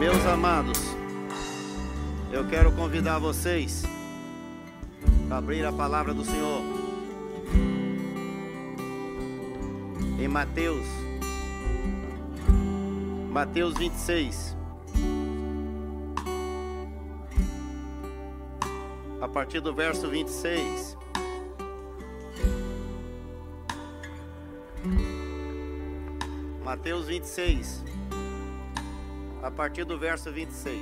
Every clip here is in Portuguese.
Meus amados, eu quero convidar vocês a abrir a palavra do Senhor em Mateus, Mateus 26. A partir do verso 26. Mateus 26, a partir do verso 26.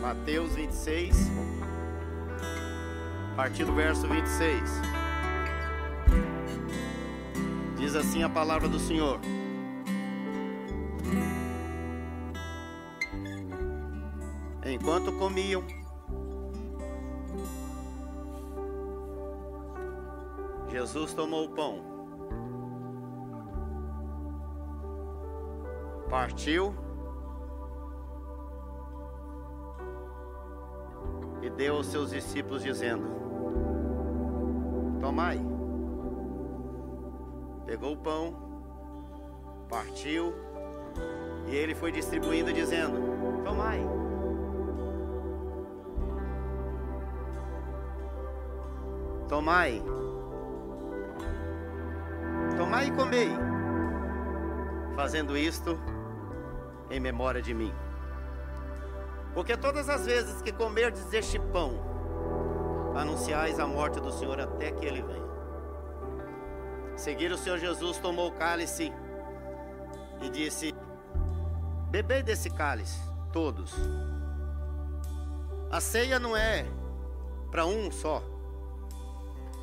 Mateus 26, a partir do verso 26. Diz assim a palavra do Senhor. Enquanto comiam, Jesus tomou o pão, partiu e deu aos seus discípulos, dizendo: Tomai. Pegou o pão, partiu e ele foi distribuindo, dizendo: Tomai. Tomai, e comei, fazendo isto em memória de mim. Porque todas as vezes que comerdes este pão, anunciais a morte do Senhor até que ele venha. Seguir o Senhor Jesus tomou o cálice e disse: Bebei desse cálice, todos. A ceia não é para um só.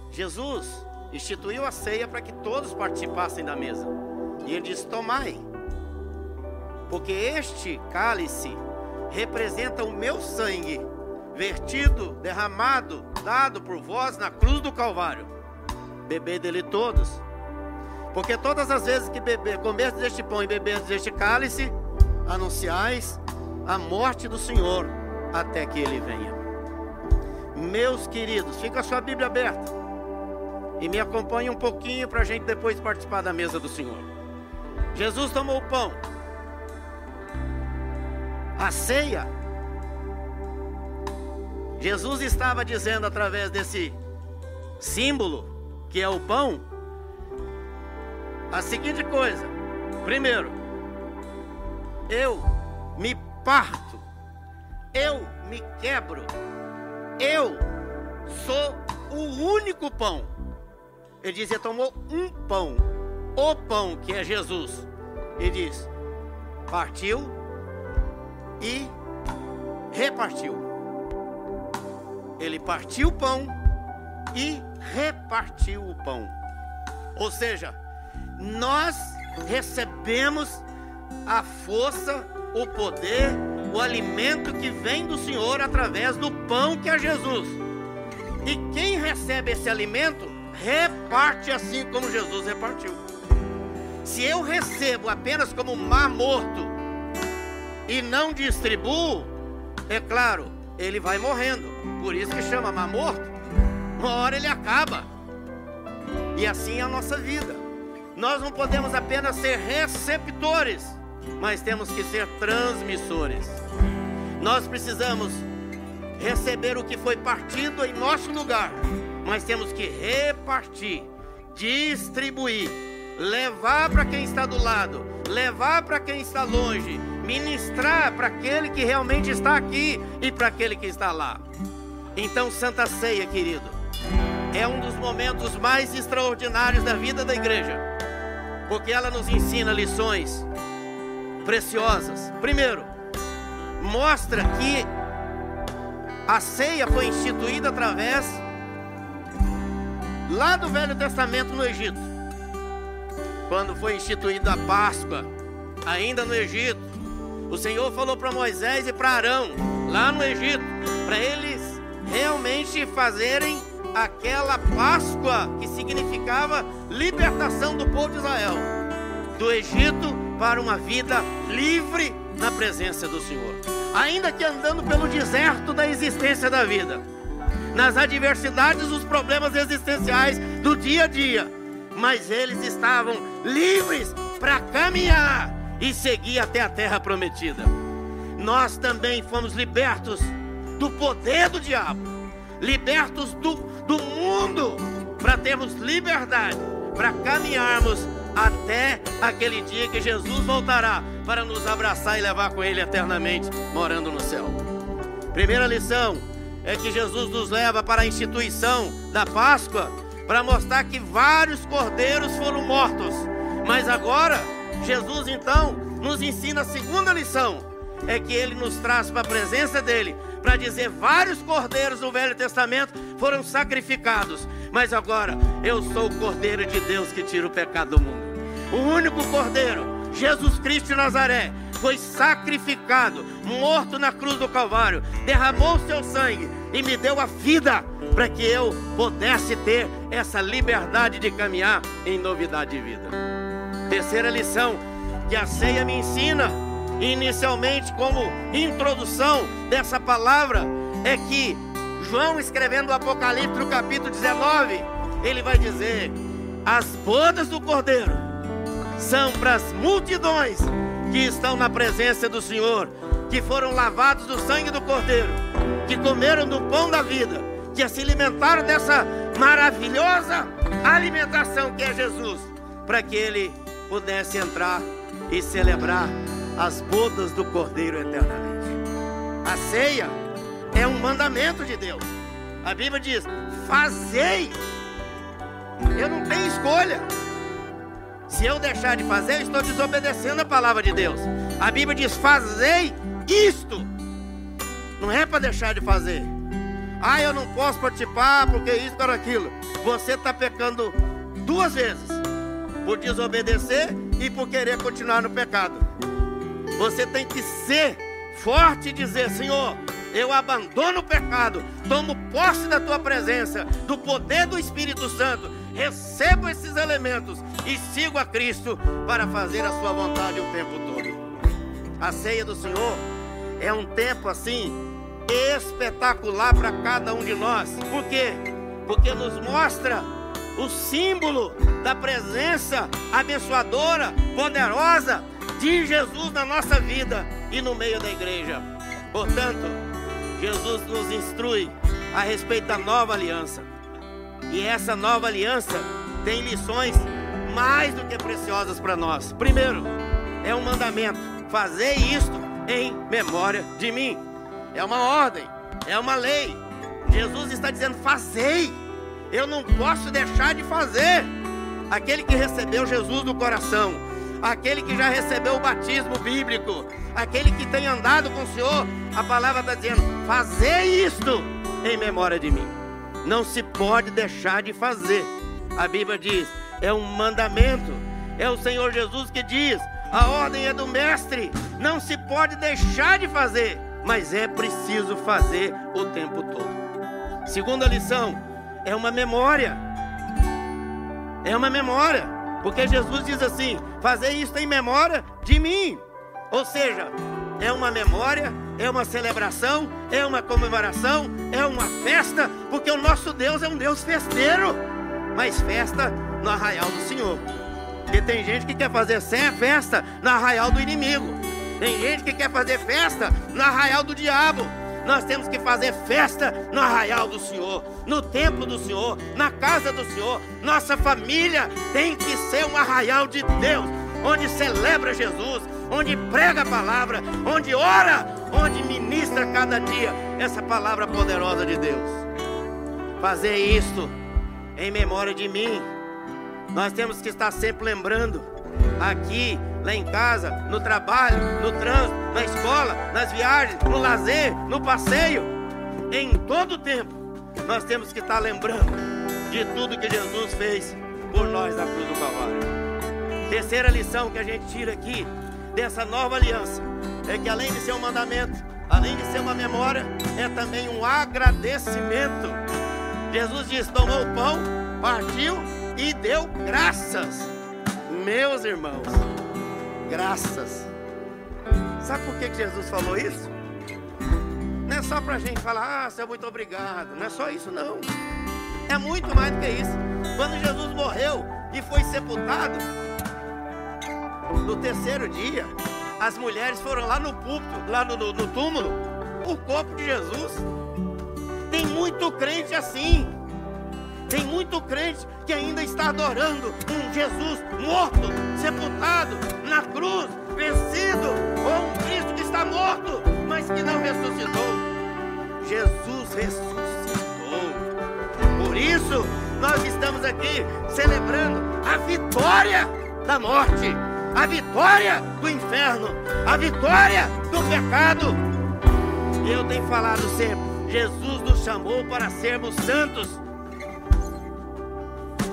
Jesus instituiu a ceia para que todos participassem da mesa. E ele disse: Tomai, porque este cálice representa o meu sangue, vertido, derramado, dado por vós na cruz do Calvário. Bebei dele todos, porque todas as vezes que beber, comerdes deste pão e beberdes deste cálice, anunciais a morte do Senhor até que ele venha. Meus queridos, fica a sua Bíblia aberta e me acompanhe um pouquinho para a gente depois participar da mesa do Senhor. Jesus tomou o pão, a ceia. Jesus estava dizendo através desse símbolo, que é o pão, a seguinte coisa: primeiro, eu me parto, eu me quebro, eu sou o único pão. Ele dizia: tomou um pão, o pão que é Jesus. Ele diz: partiu e repartiu. Ele partiu o pão e repartiu o pão. Ou seja, nós recebemos a força, o poder, o alimento que vem do Senhor através do pão que é Jesus. E quem recebe esse alimento, reparte assim como Jesus repartiu. Se eu recebo apenas como mar morto e não distribuo, é claro, ele vai morrendo. Por isso que chama mar morto. Uma hora ele acaba. E assim é a nossa vida. Nós não podemos apenas ser receptores, mas temos que ser transmissores. Nós precisamos receber o que foi partido em nosso lugar, mas temos que repartir, distribuir, levar para quem está do lado, levar para quem está longe, ministrar para aquele que realmente está aqui e para aquele que está lá. Então, Santa Ceia, querido, é um dos momentos mais extraordinários da vida da igreja, porque ela nos ensina lições preciosas. Primeiro, mostra que a ceia foi instituída através lá do Velho Testamento no Egito. Quando foi instituída a Páscoa, ainda no Egito, o Senhor falou para Moisés e para Arão, lá no Egito, para eles realmente fazerem aquela Páscoa que significava libertação do povo de Israel do Egito para uma vida livre na presença do Senhor. Ainda que andando pelo deserto da existência da vida, nas adversidades, os problemas existenciais do dia a dia. Mas eles estavam livres para caminhar e seguir até a terra prometida. Nós também fomos libertos do poder do diabo, libertos do, do mundo, para termos liberdade, para caminharmos até aquele dia que Jesus voltará para nos abraçar e levar com Ele eternamente, morando no céu. Primeira lição é que Jesus nos leva para a instituição da Páscoa para mostrar que vários cordeiros foram mortos, mas agora Jesus então nos ensina a segunda lição, é que ele nos traz para a presença dele para dizer vários cordeiros do Velho Testamento foram sacrificados, mas agora eu sou o cordeiro de Deus que tira o pecado do mundo. O único cordeiro, Jesus Cristo de Nazaré, foi sacrificado, morto na cruz do Calvário, derramou seu sangue e me deu a vida para que eu pudesse ter essa liberdade de caminhar em novidade de vida. Terceira lição que a ceia me ensina, inicialmente como introdução dessa palavra, é que João escrevendo o Apocalipse no capítulo 19, ele vai dizer: as bodas do Cordeiro são para as multidões que estão na presença do Senhor, que foram lavados do sangue do Cordeiro, que comeram do pão da vida, que se alimentaram dessa maravilhosa alimentação que é Jesus, para que ele pudesse entrar e celebrar as bodas do Cordeiro eternamente. A ceia é um mandamento de Deus. A Bíblia diz: fazei. Eu não tenho escolha. Se eu deixar de fazer, eu estou desobedecendo a palavra de Deus. A Bíblia diz: fazei isto. Não é para deixar de fazer. Ah, eu não posso participar porque isso ou aquilo. Você está pecando duas vezes: por desobedecer e por querer continuar no pecado. Você tem que ser forte e dizer: Senhor, eu abandono o pecado, tomo posse da tua presença, do poder do Espírito Santo, recebo esses elementos e sigo a Cristo para fazer a sua vontade o tempo todo. A ceia do Senhor é um tempo assim espetacular para cada um de nós. Por quê? Porque nos mostra o símbolo da presença abençoadora, poderosa de Jesus na nossa vida e no meio da igreja. Portanto, Jesus nos instrui a respeito da nova aliança. E essa nova aliança tem lições mais do que preciosas para nós. Primeiro, é um mandamento: fazer isto em memória de mim. É uma ordem, é uma lei. Jesus está dizendo: fazei. Eu não posso deixar de fazer. Aquele que recebeu Jesus no coração, aquele que já recebeu o batismo bíblico, aquele que tem andado com o Senhor, a palavra está dizendo: fazer isto em memória de mim. Não se pode deixar de fazer. A Bíblia diz: é um mandamento. É o Senhor Jesus que diz: a ordem é do Mestre. Não se pode deixar de fazer, mas é preciso fazer o tempo todo. Segunda lição: é uma memória. É uma memória. Porque Jesus diz assim: fazer isso em memória de mim. Ou seja, é uma memória, é uma celebração, é uma comemoração, é uma festa, porque o nosso Deus é um Deus festeiro, mas festa no arraial do Senhor. Porque tem gente que quer fazer festa no arraial do inimigo, tem gente que quer fazer festa no arraial do diabo. Nós temos que fazer festa no arraial do Senhor, no templo do Senhor, na casa do Senhor. Nossa família tem que ser um arraial de Deus, onde celebra Jesus, onde prega a palavra, onde ora, onde ministra cada dia essa palavra poderosa de Deus. Fazer isto em memória de mim. Nós temos que estar sempre lembrando, aqui, lá em casa, no trabalho, no trânsito, na escola, nas viagens, no lazer, no passeio, em todo tempo, nós temos que estar lembrando de tudo que Jesus fez por nós na cruz do Calvário. Terceira lição que a gente tira aqui dessa nova aliança é que além de ser um mandamento, além de ser uma memória, é também um agradecimento. Jesus disse: tomou o pão, partiu e deu graças. Meus irmãos, graças. Sabe por que Jesus falou isso? Não é só para a gente falar, ah, Senhor, muito obrigado. Não é só isso, não. É muito mais do que isso. Quando Jesus morreu e foi sepultado, no terceiro dia, as mulheres foram lá no púlpito, lá no, no, no túmulo, o corpo de Jesus. Tem muito crente assim. Tem muito crente que ainda está adorando um Jesus morto, sepultado na cruz, vencido, ou um Cristo que está morto, mas que não ressuscitou. Jesus ressuscitou. Por isso, nós estamos aqui celebrando a vitória da morte, a vitória do inferno, a vitória do pecado. Eu tenho falado sempre: Jesus nos chamou para sermos santos.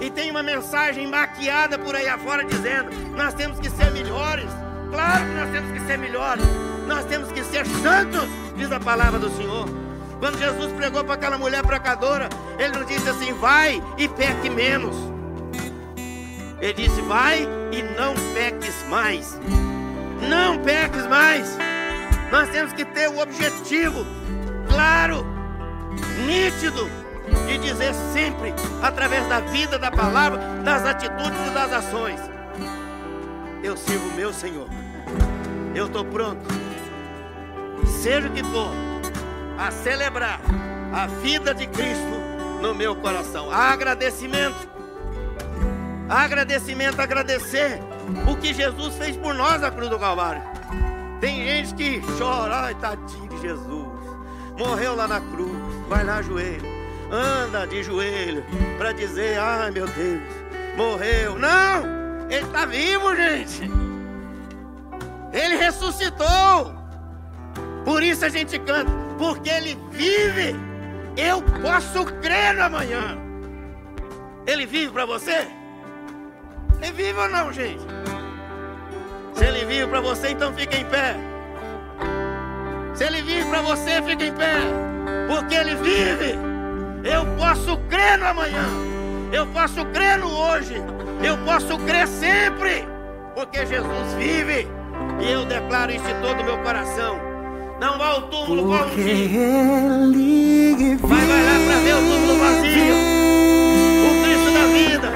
E tem uma mensagem maquiada por aí afora dizendo: nós temos que ser melhores. Claro que nós temos que ser melhores. Nós temos que ser santos, diz a palavra do Senhor. Quando Jesus pregou para aquela mulher pecadora, ele não disse assim: vai e peque menos. Ele disse: vai e não peques mais. Não peques mais. Nós temos que ter o objetivo claro, nítido de dizer sempre, através da vida, da palavra, das atitudes e das ações: Eu sirvo o meu Senhor, eu estou pronto, seja o que for, a celebrar a vida de Cristo no meu coração. Agradecimento, agradecimento, agradecer o que Jesus fez por nós na cruz do Calvário. Tem gente que chora, ai tadinho de Jesus, morreu lá na cruz, vai lá joelho anda de joelho para dizer: ai meu Deus, morreu. Não, ele está vivo, gente. Ele ressuscitou. Por isso a gente canta, porque ele vive. Eu posso crer no amanhã. Ele vive para você? Ele vive ou não, gente? Se ele vive para você, então fica em pé. Se ele vive para você, fica em pé. Porque ele vive. Eu posso crer no amanhã. Eu posso crer no hoje. Eu posso crer sempre. Porque Jesus vive. E eu declaro isso em todo o meu coração. Não vá ao túmulo um Ele Vai, vai lá para ver o túmulo vazio. O Cristo da vida.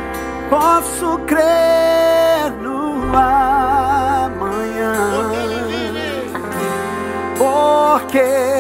Posso crer no amanhã. Porque Ele vive. Porque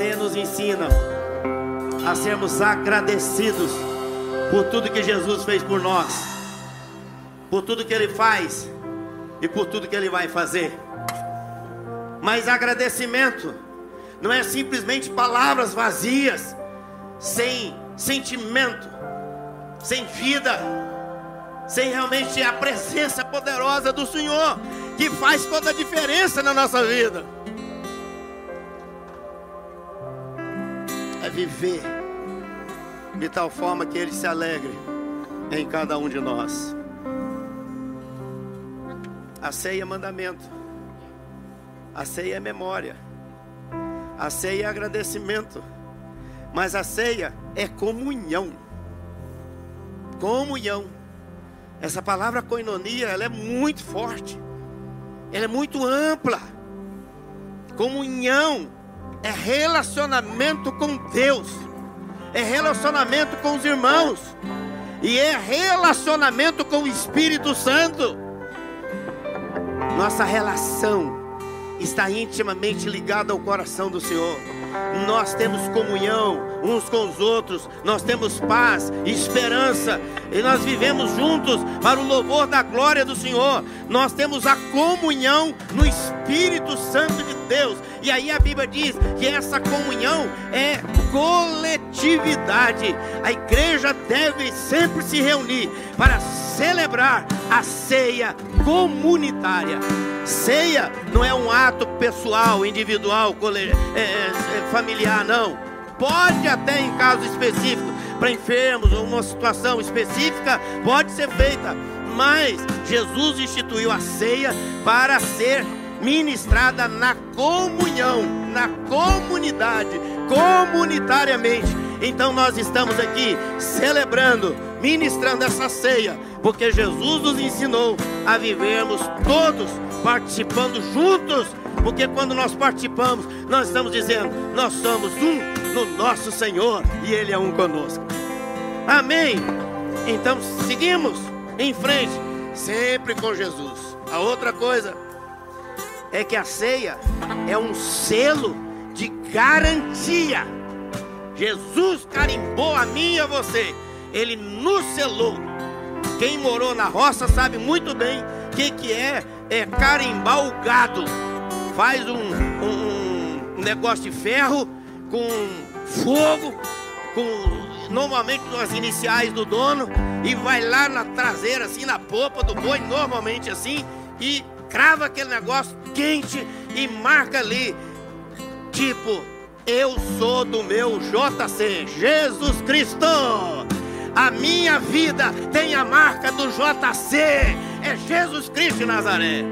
Ceia nos ensina a sermos agradecidos por tudo que Jesus fez por nós, por tudo que Ele faz e por tudo que Ele vai fazer. Mas agradecimento não é simplesmente palavras vazias, sem sentimento, sem vida, sem realmente a presença poderosa do Senhor, que faz toda a diferença na nossa vida. Viver de tal forma que Ele se alegre em cada um de nós. A ceia é mandamento, a ceia é memória, a ceia é agradecimento, mas a ceia é comunhão. Comunhão. Essa palavra coinonia, ela é muito forte. Ela é muito ampla. Comunhão é relacionamento com Deus. É relacionamento com os irmãos. E é relacionamento com o Espírito Santo. Nossa relação está intimamente ligada ao coração do Senhor nós temos comunhão uns com os outros, nós temos paz, esperança, e nós vivemos juntos para o louvor da glória do Senhor. Nós temos a comunhão no Espírito Santo de Deus. E aí a Bíblia diz que essa comunhão é coletividade. A igreja deve sempre se reunir para celebrar a ceia comunitária. Ceia não é um ato pessoal, individual, é, é, é, familiar, não. Pode até em casos específicos, para enfermos ou uma situação específica, pode ser feita. Mas Jesus instituiu a ceia para ser ministrada na comunhão, na comunidade, comunitariamente. Então nós estamos aqui celebrando, ministrando essa ceia, porque Jesus nos ensinou a vivermos todos participando juntos, porque quando nós participamos, nós estamos dizendo: nós somos um no nosso Senhor e Ele é um conosco. Amém. Então seguimos em frente, sempre com Jesus. A outra coisa é que a ceia é um selo de garantia. Jesus carimbou a mim e a você. Ele nos selou. Quem morou na roça sabe muito bem o que, que é, é carimbar o gado. Faz um, um, um negócio de ferro com fogo, com normalmente as iniciais do dono, e vai lá na traseira, assim, na popa do boi, normalmente assim, e crava aquele negócio quente e marca ali, tipo, eu sou do meu JC, Jesus Cristo. A minha vida tem a marca do JC, é Jesus Cristo Nazaré.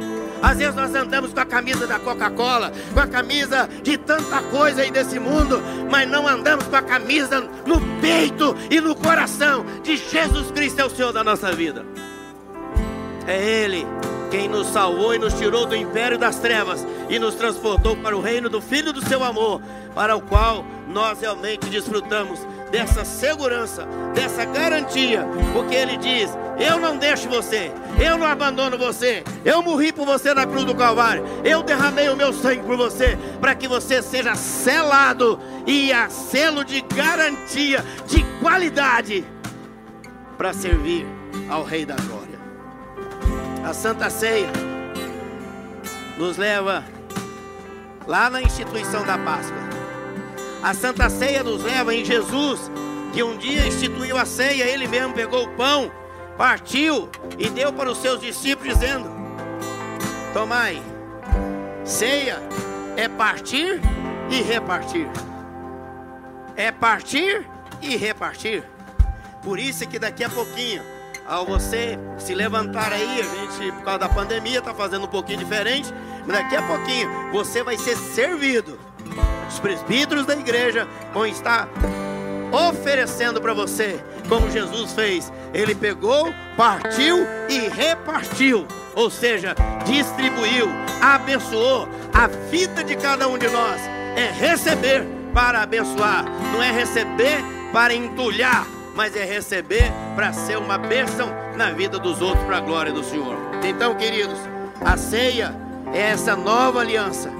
Às vezes nós andamos com a camisa da Coca-Cola, com a camisa de tanta coisa aí desse mundo, mas não andamos com a camisa no peito e no coração de Jesus Cristo é o Senhor da nossa vida. É Ele quem nos salvou e nos tirou do império das trevas e nos transportou para o reino do Filho do seu amor, para o qual nós realmente desfrutamos dessa segurança, dessa garantia, porque Ele diz: Eu não deixo você, eu não abandono você, eu morri por você na cruz do Calvário, eu derramei o meu sangue por você, para que você seja selado e a selo de garantia, de qualidade, para servir ao Rei da Glória. A Santa Ceia nos leva lá na instituição da Páscoa. A Santa Ceia nos leva em Jesus, que um dia instituiu a ceia, ele mesmo pegou o pão, partiu e deu para os seus discípulos, dizendo: Tomai, ceia é partir e repartir. É partir e repartir. Por isso é que daqui a pouquinho ao você se levantar aí, a gente, por causa da pandemia, está fazendo um pouquinho diferente, mas daqui a pouquinho você vai ser servido. Os presbíteros da igreja vão estar oferecendo para você, como Jesus fez. Ele pegou, partiu e repartiu, ou seja, distribuiu, abençoou a vida de cada um de nós. É receber para abençoar, não é receber para entulhar mas é receber para ser uma bênção na vida dos outros para a glória do Senhor. Então, queridos, a ceia é essa nova aliança,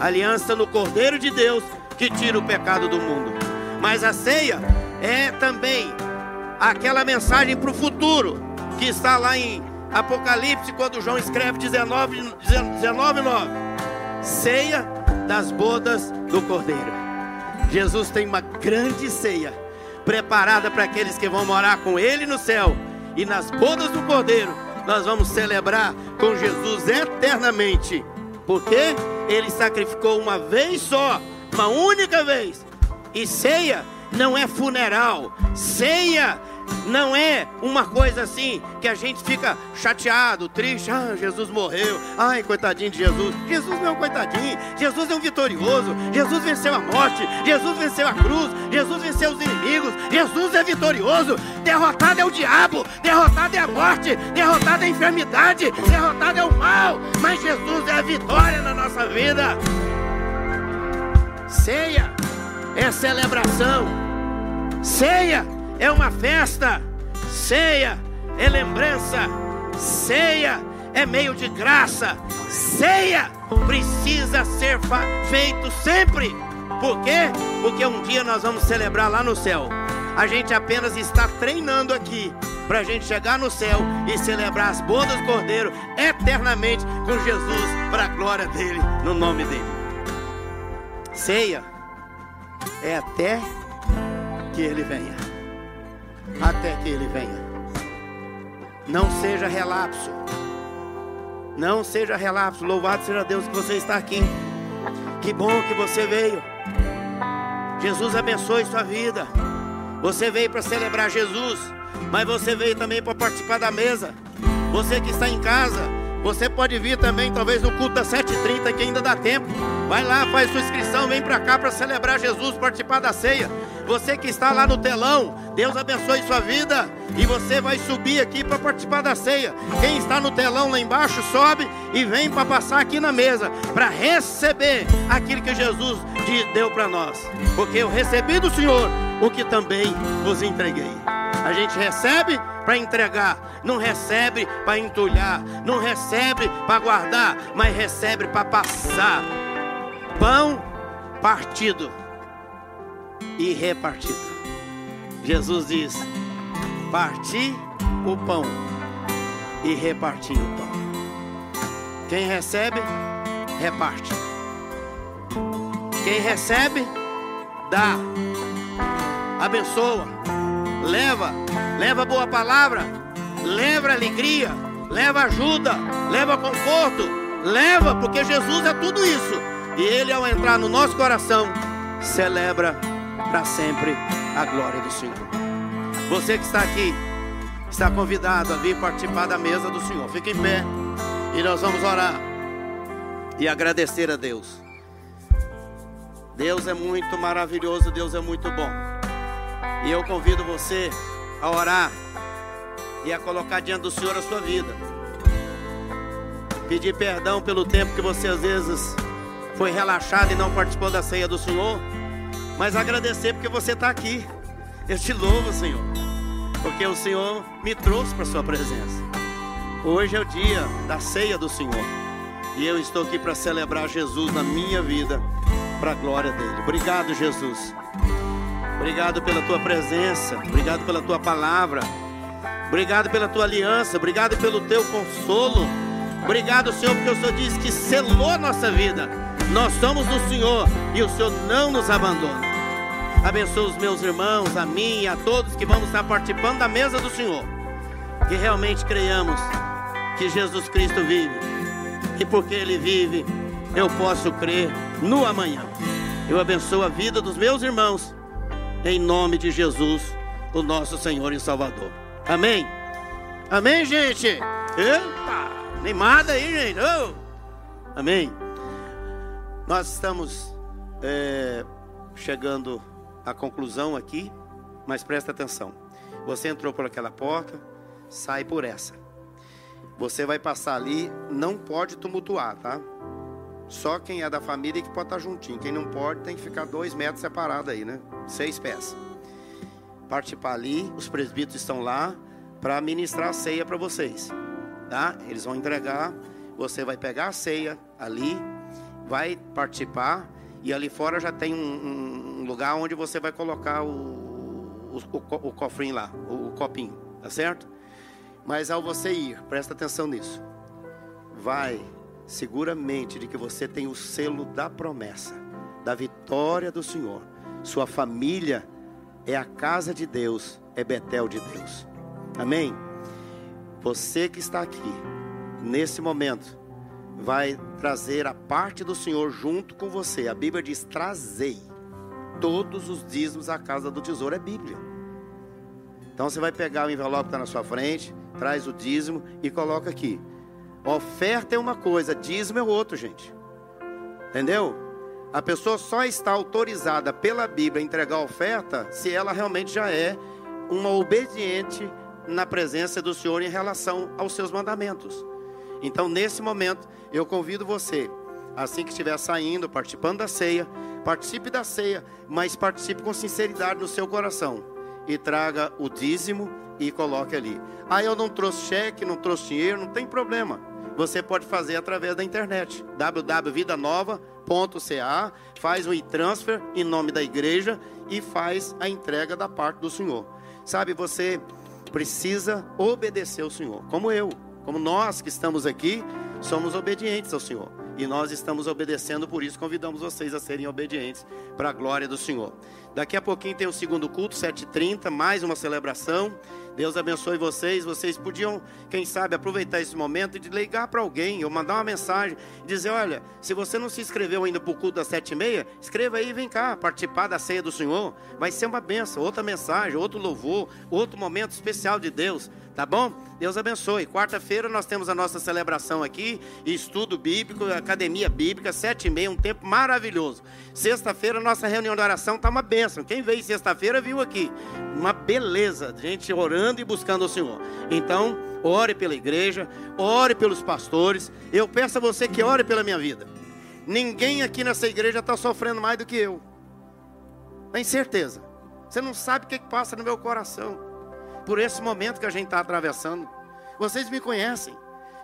aliança no Cordeiro de Deus que tira o pecado do mundo. Mas a ceia é também aquela mensagem para o futuro que está lá em Apocalipse, quando João escreve 19, 19 9. Ceia das bodas do Cordeiro. Jesus tem uma grande ceia preparada para aqueles que vão morar com Ele no céu E nas bodas do Cordeiro, nós vamos celebrar com Jesus eternamente. Porque ele sacrificou uma vez só, uma única vez. E ceia não é funeral. Ceia não é uma coisa assim que a gente fica chateado, triste. Ah, Jesus morreu. Ai, coitadinho de Jesus. Jesus não é um coitadinho. Jesus é um vitorioso. Jesus venceu a morte. Jesus venceu a cruz. Jesus venceu os inimigos. Jesus é vitorioso. Derrotado é o diabo. Derrotado é a morte. Derrotado é a enfermidade. Derrotado é o mal. Mas Jesus é a vitória na nossa vida. Ceia é celebração. Ceia é uma festa, ceia é lembrança, ceia é meio de graça, ceia precisa ser feito sempre. Por quê? Porque um dia nós vamos celebrar lá no céu. A gente apenas está treinando aqui para a gente chegar no céu e celebrar as bodas do Cordeiro eternamente com Jesus para a glória dele, no nome dele. Ceia é até que ele venha até que ele venha. Não seja relapso. Não seja relapso. Louvado seja Deus que você está aqui. Que bom que você veio. Jesus abençoe sua vida. Você veio para celebrar Jesus, mas você veio também para participar da mesa. Você que está em casa, você pode vir também, talvez no culto das 7h30, que ainda dá tempo. Vai lá, faz sua inscrição, vem para cá para celebrar Jesus, participar da ceia. Você que está lá no telão, Deus abençoe sua vida. E você vai subir aqui para participar da ceia. Quem está no telão lá embaixo, sobe e vem para passar aqui na mesa, para receber aquilo que Jesus deu para nós. Porque eu recebi do Senhor o que também vos entreguei. A gente recebe para entregar, não recebe para entulhar, não recebe para guardar, mas recebe para passar. Pão partido e repartido. Jesus diz: parti o pão e reparti o pão. Quem recebe, reparte. Quem recebe, dá. Abençoa. Leva, leva boa palavra, leva alegria, leva ajuda, leva conforto, leva, porque Jesus é tudo isso. E ele ao entrar no nosso coração, celebra para sempre a glória do Senhor. Você que está aqui, está convidado a vir participar da mesa do Senhor. Fique em pé e nós vamos orar e agradecer a Deus. Deus é muito maravilhoso, Deus é muito bom. E eu convido você a orar e a colocar diante do Senhor a sua vida. Pedir perdão pelo tempo que você às vezes foi relaxado e não participou da ceia do Senhor mas agradecer porque você está aqui. Eu te louvo, Senhor, porque o Senhor me trouxe para Sua presença. Hoje é o dia da ceia do Senhor e eu estou aqui para celebrar Jesus na minha vida, para a glória dele. Obrigado, Jesus. Obrigado pela tua presença, obrigado pela tua palavra, obrigado pela tua aliança, obrigado pelo teu consolo. Obrigado, Senhor, porque o Senhor disse que selou a nossa vida nós somos do Senhor e o Senhor não nos abandona. Abençoa os meus irmãos, a mim e a todos que vamos estar participando da mesa do Senhor. Que realmente creiamos que Jesus Cristo vive. E porque Ele vive, eu posso crer no amanhã. Eu abençoo a vida dos meus irmãos, em nome de Jesus, o nosso Senhor e Salvador. Amém? Amém, gente? Eita! Animada aí, gente. Oh. Amém. Nós estamos é, chegando à conclusão aqui, mas presta atenção. Você entrou por aquela porta, sai por essa. Você vai passar ali, não pode tumultuar, tá? Só quem é da família que pode estar juntinho. Quem não pode tem que ficar dois metros separado aí, né? Seis pés. Participar ali, os presbíteros estão lá para ministrar a ceia para vocês, tá? Eles vão entregar, você vai pegar a ceia ali vai participar e ali fora já tem um, um lugar onde você vai colocar o, o, o, o cofrinho lá, o, o copinho, tá certo? Mas ao você ir, presta atenção nisso. Vai seguramente de que você tem o selo da promessa, da vitória do Senhor. Sua família é a casa de Deus, é Betel de Deus. Amém? Você que está aqui, nesse momento, vai trazer a parte do Senhor junto com você. A Bíblia diz: trazei todos os dízimos à casa do tesouro. É Bíblia. Então você vai pegar o envelope que está na sua frente, traz o dízimo e coloca aqui. Oferta é uma coisa, dízimo é outro, gente. Entendeu? A pessoa só está autorizada pela Bíblia a entregar oferta se ela realmente já é uma obediente na presença do Senhor em relação aos seus mandamentos. Então, nesse momento, eu convido você, assim que estiver saindo, participando da ceia, participe da ceia, mas participe com sinceridade no seu coração e traga o dízimo e coloque ali. Ah, eu não trouxe cheque, não trouxe dinheiro, não tem problema. Você pode fazer através da internet, www.vidanova.ca, faz um e-transfer em nome da igreja e faz a entrega da parte do Senhor. Sabe, você precisa obedecer ao Senhor, como eu, como nós que estamos aqui, somos obedientes ao Senhor. E nós estamos obedecendo, por isso convidamos vocês a serem obedientes para a glória do Senhor. Daqui a pouquinho tem o segundo culto, 7h30, mais uma celebração. Deus abençoe vocês. Vocês podiam, quem sabe, aproveitar esse momento e ligar para alguém ou mandar uma mensagem e dizer: Olha, se você não se inscreveu ainda para o culto das sete e meia, escreva aí e vem cá participar da ceia do Senhor. Vai ser uma benção, outra mensagem, outro louvor, outro momento especial de Deus. Tá bom? Deus abençoe. Quarta-feira nós temos a nossa celebração aqui, estudo bíblico, academia bíblica, sete e meia, um tempo maravilhoso. Sexta-feira nossa reunião de oração tá uma bênção. Quem veio sexta-feira viu aqui, uma beleza, gente orando e buscando o Senhor. Então, ore pela igreja, ore pelos pastores. Eu peço a você que ore pela minha vida. Ninguém aqui nessa igreja está sofrendo mais do que eu. Tem certeza? Você não sabe o que, que passa no meu coração por esse momento que a gente está atravessando. Vocês me conhecem,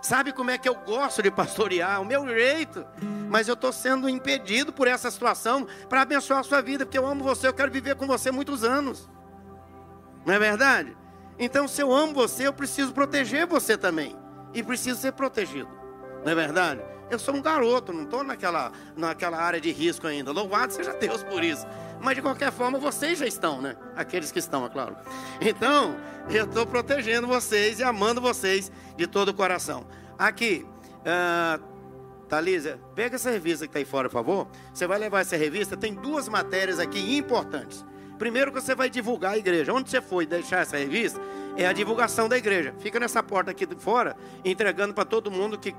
sabe como é que eu gosto de pastorear, o meu jeito, mas eu estou sendo impedido por essa situação para abençoar a sua vida, porque eu amo você, eu quero viver com você muitos anos. Não é verdade? Então, se eu amo você, eu preciso proteger você também. E preciso ser protegido. Não é verdade? Eu sou um garoto, não estou naquela, naquela área de risco ainda. Louvado seja Deus por isso. Mas de qualquer forma, vocês já estão, né? Aqueles que estão, é claro. Então, eu estou protegendo vocês e amando vocês de todo o coração. Aqui, uh, Thalisa, pega essa revista que está aí fora, por favor. Você vai levar essa revista, tem duas matérias aqui importantes. Primeiro que você vai divulgar a igreja. Onde você foi deixar essa revista, é a divulgação da igreja. Fica nessa porta aqui de fora, entregando para todo mundo que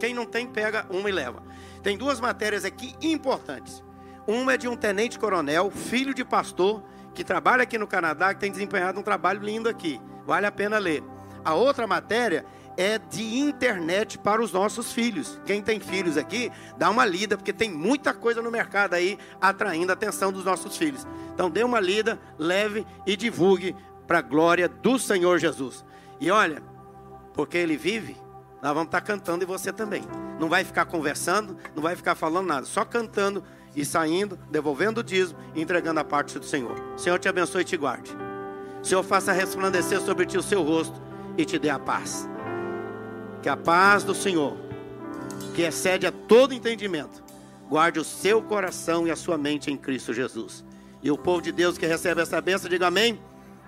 quem não tem, pega uma e leva. Tem duas matérias aqui importantes. Uma é de um tenente-coronel, filho de pastor, que trabalha aqui no Canadá, que tem desempenhado um trabalho lindo aqui. Vale a pena ler. A outra matéria é de internet para os nossos filhos. Quem tem filhos aqui, dá uma lida, porque tem muita coisa no mercado aí atraindo a atenção dos nossos filhos. Então dê uma lida, leve e divulgue para a glória do Senhor Jesus. E olha, porque ele vive, nós vamos estar cantando e você também. Não vai ficar conversando, não vai ficar falando nada, só cantando e saindo, devolvendo o dízimo e entregando a parte do Senhor. Senhor te abençoe e te guarde. Senhor faça resplandecer sobre ti o seu rosto e te dê a paz. Que a paz do Senhor, que excede a todo entendimento, guarde o seu coração e a sua mente em Cristo Jesus. E o povo de Deus que recebe essa bênção, diga amém.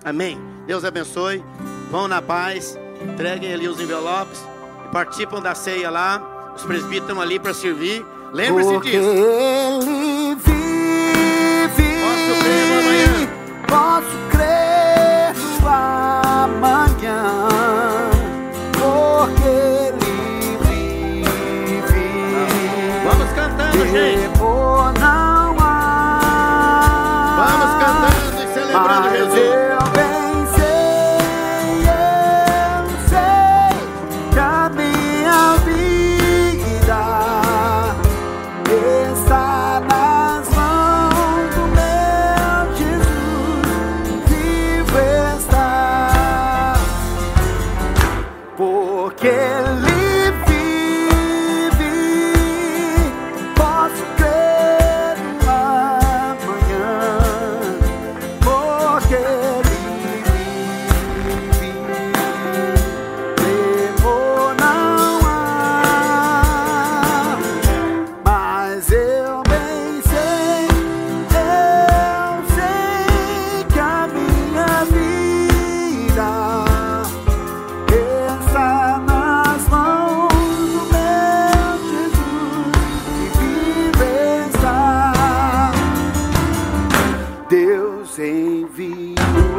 Amém. Deus abençoe. Vão na paz. Entreguem ali os envelopes. E participam da ceia lá. Os presbíteros estão ali para servir. Lembre-se disso. Ele vive. Posso crer no amanhã. Posso crer no amanhã. Mas eu Deus enviou.